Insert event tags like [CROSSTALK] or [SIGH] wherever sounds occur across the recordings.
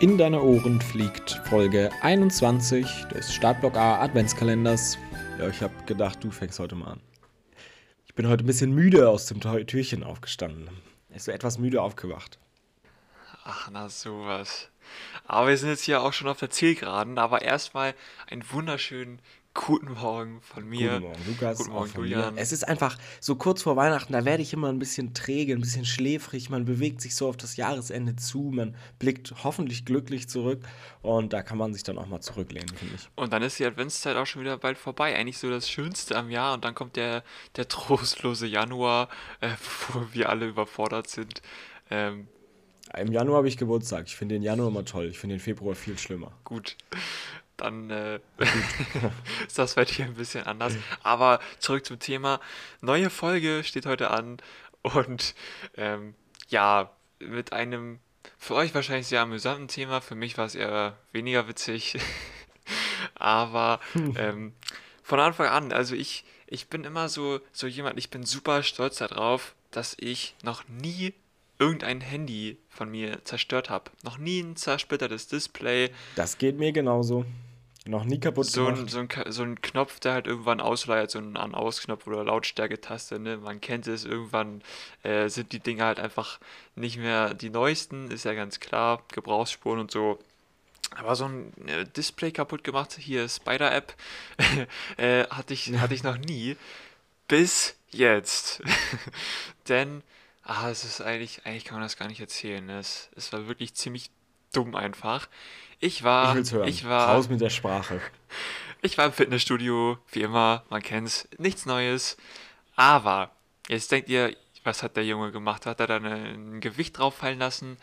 In deine Ohren fliegt Folge 21 des Startblock A Adventskalenders. Ja, ich habe gedacht, du fängst heute mal an. Ich bin heute ein bisschen müde aus dem Türchen aufgestanden. Ich so etwas müde aufgewacht. Ach, na sowas. Aber wir sind jetzt hier auch schon auf der Zielgeraden. Aber erstmal einen wunderschönen Guten Morgen von mir. Guten Morgen, Lukas. Guten Morgen, Julian. Mir. Es ist einfach so kurz vor Weihnachten, da werde ich immer ein bisschen träge, ein bisschen schläfrig. Man bewegt sich so auf das Jahresende zu, man blickt hoffentlich glücklich zurück und da kann man sich dann auch mal zurücklehnen, finde ich. Und dann ist die Adventszeit auch schon wieder bald vorbei. Eigentlich so das Schönste am Jahr. Und dann kommt der, der trostlose Januar, äh, [LAUGHS] wo wir alle überfordert sind. Ähm, Im Januar habe ich Geburtstag. Ich finde den Januar immer toll. Ich finde den Februar viel schlimmer. gut, dann äh, [LAUGHS] ist das bei dir ein bisschen anders. Aber zurück zum Thema. Neue Folge steht heute an. Und ähm, ja, mit einem für euch wahrscheinlich sehr amüsanten Thema. Für mich war es eher weniger witzig. [LAUGHS] Aber [LAUGHS] ähm, von Anfang an, also ich, ich bin immer so, so jemand, ich bin super stolz darauf, dass ich noch nie irgendein Handy von mir zerstört habe. Noch nie ein zersplittertes Display, Das geht mir genauso. Noch nie kaputt so ein, gemacht. so, ein, so ein Knopf, der halt irgendwann ausleiert, so ein An-Aus-Knopf oder Lautstärke-Taste, ne? Man kennt es, irgendwann äh, sind die Dinge halt einfach nicht mehr die neuesten, ist ja ganz klar, Gebrauchsspuren und so. Aber so ein äh, Display kaputt gemacht, hier Spider-App, [LAUGHS] äh, hatte ich, hatte ich noch nie. Bis jetzt. [LAUGHS] Denn, ah, es ist eigentlich, eigentlich kann man das gar nicht erzählen. Ne? Es, es war wirklich ziemlich dumm einfach. Ich war, ich will's hören. ich war, Raus mit der Sprache. [LAUGHS] ich war im Fitnessstudio, wie immer, man kennt's, nichts Neues. Aber, jetzt denkt ihr, was hat der Junge gemacht? Hat er da ein Gewicht drauf fallen lassen?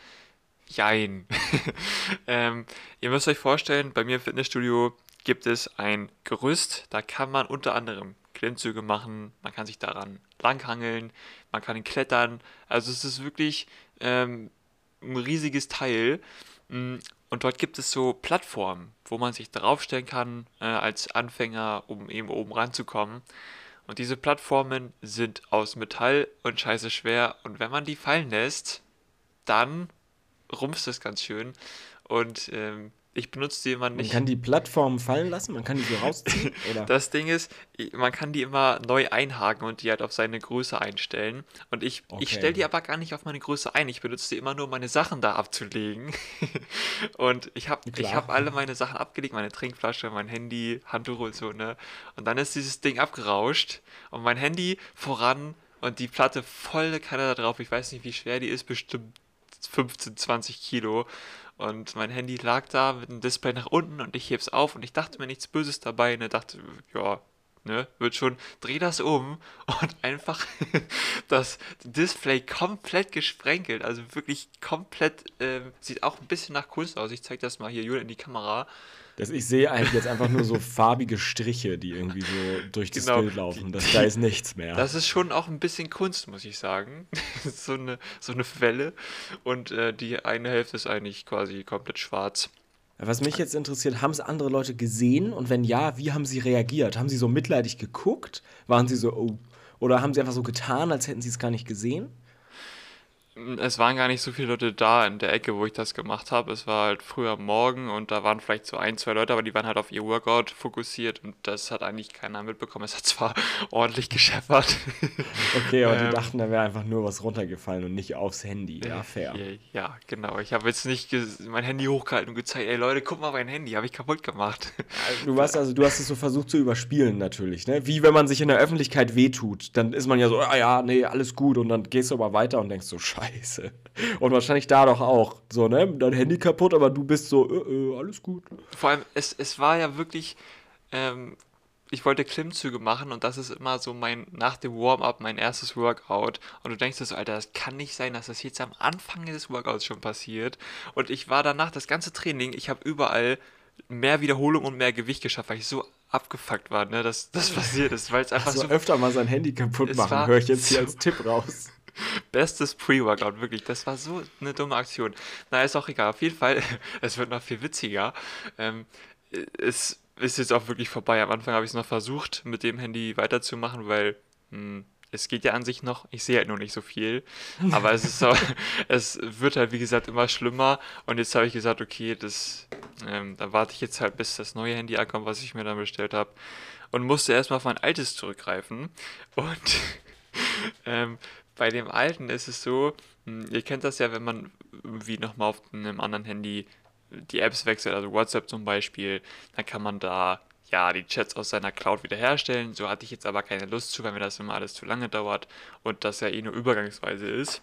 Jein. [LAUGHS] ähm, ihr müsst euch vorstellen, bei mir im Fitnessstudio gibt es ein Gerüst, da kann man unter anderem Klimmzüge machen, man kann sich daran langhangeln, man kann klettern. Also es ist wirklich ähm, ein riesiges Teil. Mm, Und dort gibt es so Plattformen, wo man sich draufstellen kann äh, als Anfänger, um eben oben ranzukommen. Und diese Plattformen sind aus Metall und scheiße schwer. Und wenn man die fallen lässt, dann rumpst es ganz schön. Und ähm, ich benutze die immer Man nicht. kann die Plattform fallen lassen, man kann die so rausziehen. [LAUGHS] Oder? Das Ding ist, man kann die immer neu einhaken und die halt auf seine Größe einstellen. Und ich, ich Okay. stelle die aber gar nicht auf meine Größe ein. Ich benutze die immer nur, um meine Sachen da abzulegen. [LAUGHS] und ich habe ich hab alle meine Sachen abgelegt, meine Trinkflasche, mein Handy, Handtuch und so, ne? Und dann ist dieses Ding abgerauscht und mein Handy voran und die Platte volle Kanne da drauf. Ich weiß nicht, wie schwer die ist, bestimmt 15, 20 Kilo. Und mein Handy lag da mit dem Display nach unten und ich heb's auf und ich dachte mir nichts Böses dabei. Ne, dachte, ja, ne, wird schon, dreh das um [LAUGHS] und einfach [LAUGHS] das Display komplett gesprenkelt. Also wirklich komplett, ähm, sieht auch ein bisschen nach Kunst aus. Ich zeig das mal hier, Julian, in die Kamera. Das, ich sehe eigentlich jetzt einfach nur so farbige Striche, die irgendwie so durch das Genau, Bild laufen. Das, da ist nichts mehr. Das ist schon auch ein bisschen Kunst, muss ich sagen. [LAUGHS] so, eine, so eine Welle. Und äh, die eine Hälfte ist eigentlich quasi komplett schwarz. Was mich jetzt interessiert, haben es andere Leute gesehen? Und wenn ja, wie haben sie reagiert? Haben sie so mitleidig geguckt? Waren sie so, oh. Oder haben sie einfach so getan, als hätten sie es gar nicht gesehen? Es waren gar nicht so viele Leute da in der Ecke, wo ich das gemacht habe. Es war halt früh am Morgen und da waren vielleicht so ein, zwei Leute, aber die waren halt auf ihr Workout fokussiert und das hat eigentlich keiner mitbekommen. Es hat zwar [LAUGHS] ordentlich gescheppert. Okay, aber Ähm. die dachten, da wäre einfach nur was runtergefallen und nicht aufs Handy. Ja, fair. Ja, genau. Ich habe jetzt nicht mein Handy hochgehalten und gezeigt, ey Leute, guck mal mein Handy, habe ich kaputt gemacht. Du warst also, du hast es so versucht zu überspielen natürlich, ne? Wie wenn man sich in der Öffentlichkeit wehtut, dann ist man ja so, ah ja, nee, alles gut und dann gehst du aber weiter und denkst so, scheiße. Und wahrscheinlich da doch auch, so, ne? Dein Handy kaputt, aber du bist so, äh, äh, alles gut. Vor allem, es, es war ja wirklich, ähm, ich wollte Klimmzüge machen und das ist immer so mein, nach dem Warm-up, mein erstes Workout. Und du denkst dir so, Alter, das kann nicht sein, dass das jetzt am Anfang des Workouts schon passiert. Und ich war danach, das ganze Training, ich habe überall mehr Wiederholung und mehr Gewicht geschafft, weil ich so abgefuckt war, ne, dass das [LAUGHS] passiert ist, weil es einfach Also so öfter mal sein Handy kaputt machen, höre ich jetzt hier als Tipp raus. [LAUGHS] Bestes Pre-Workout, wirklich. Das war so eine dumme Aktion. Na, ist auch egal. Auf jeden Fall, [LAUGHS] es wird noch viel witziger. Ähm, es ist jetzt auch wirklich vorbei. Am Anfang habe ich es noch versucht, mit dem Handy weiterzumachen, weil hm, es geht ja an sich noch, ich sehe halt nur nicht so viel, aber es ist so, [LAUGHS] es wird halt wie gesagt immer schlimmer und jetzt habe ich gesagt, okay, das, ähm, da warte ich jetzt halt, bis das neue Handy ankommt, was ich mir dann bestellt habe und musste erstmal auf mein altes zurückgreifen und [LAUGHS] ähm, bei dem alten ist es so, hm, ihr kennt das ja, wenn man irgendwie nochmal auf einem anderen Handy die Apps wechselt, also WhatsApp zum Beispiel, dann kann man da ja, die Chats aus seiner Cloud wiederherstellen. So hatte ich jetzt aber keine Lust zu, weil mir das immer alles zu lange dauert und das ja eh nur übergangsweise ist.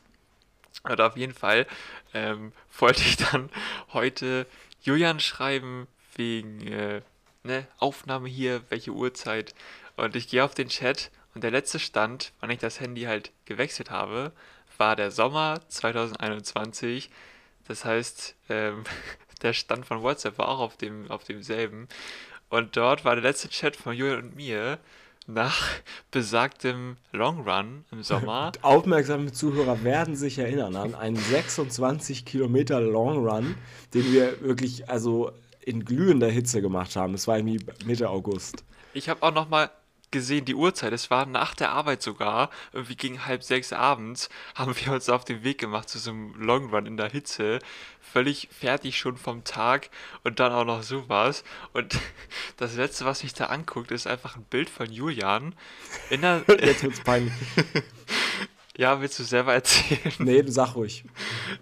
Und auf jeden Fall ähm, [LAUGHS] wollte ich dann heute Julian schreiben wegen äh, ne, Aufnahme hier, welche Uhrzeit. Und ich gehe auf den Chat und der letzte Stand, wann ich das Handy halt gewechselt habe, war der Sommer 2021. Das heißt, ähm, [LAUGHS] der Stand von WhatsApp war auch auf, dem, auf demselben. Und dort war der letzte Chat von Julian und mir nach [LAUGHS] besagtem Long Run im Sommer. [LAUGHS] Aufmerksame Zuhörer werden sich erinnern an einen 26 Kilometer Long Run, den wir wirklich also in glühender Hitze gemacht haben. Das war irgendwie Mitte August. Ich habe auch noch mal gesehen, die Uhrzeit, es war nach der Arbeit sogar, irgendwie gegen halb sechs abends, [LAUGHS] haben wir uns auf den Weg gemacht zu so einem Long Run in der Hitze, völlig fertig schon vom Tag und dann auch noch sowas. Und [LAUGHS] das Letzte, was mich da anguckt, ist einfach ein Bild von Julian in der... [LAUGHS] Jetzt wird's peinlich. Ja, willst du selber [LAUGHS] erzählen? Nee, sag ruhig.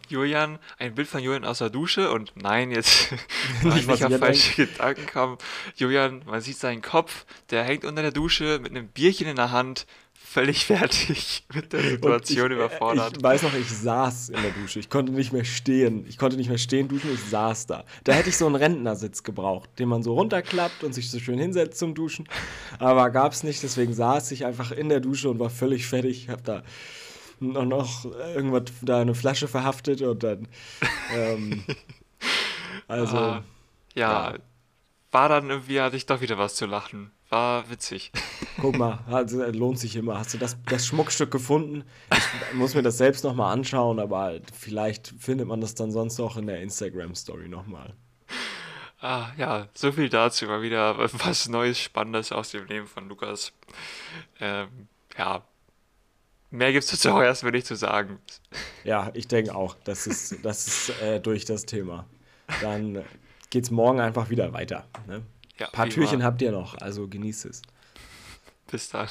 Julian, ein Bild von Julian aus der Dusche und nein, jetzt [LAUGHS] [LAUGHS] nicht, nicht auf falsche Gedanken kam. Julian, man sieht seinen Kopf, der hängt unter der Dusche mit einem Bierchen in der Hand, völlig fertig mit der Situation ich, überfordert. Ich weiß noch, ich saß in der Dusche. Ich konnte nicht mehr stehen. Ich konnte nicht mehr stehen duschen, ich saß da. Da hätte ich so einen Rentnersitz gebraucht, den man so runterklappt und sich so schön hinsetzt zum Duschen. Aber gab es nicht, deswegen saß ich einfach in der Dusche und war völlig fertig. Ich habe da noch, noch irgendwas, da eine Flasche verhaftet und dann. Ähm, [LAUGHS] also. Ah, ja, ja, war dann irgendwie, hatte ich doch wieder was zu lachen. War witzig. Guck mal, also, lohnt sich immer. Hast du das, das Schmuckstück gefunden? Ich muss mir das selbst nochmal anschauen, aber vielleicht findet man das dann sonst auch in der Instagram-Story nochmal. Ah, ja, so viel dazu. Mal wieder was Neues, Spannendes aus dem Leben von Lukas. Ähm, ja, Mehr gibt es dazu auch erstmal nicht zu sagen. Ja, ich denke auch. Das ist, das ist äh, durch das Thema. Dann geht es morgen einfach wieder weiter. Ne? Ja, Ein paar Türchen habt ihr noch, also genießt es. Bis dann.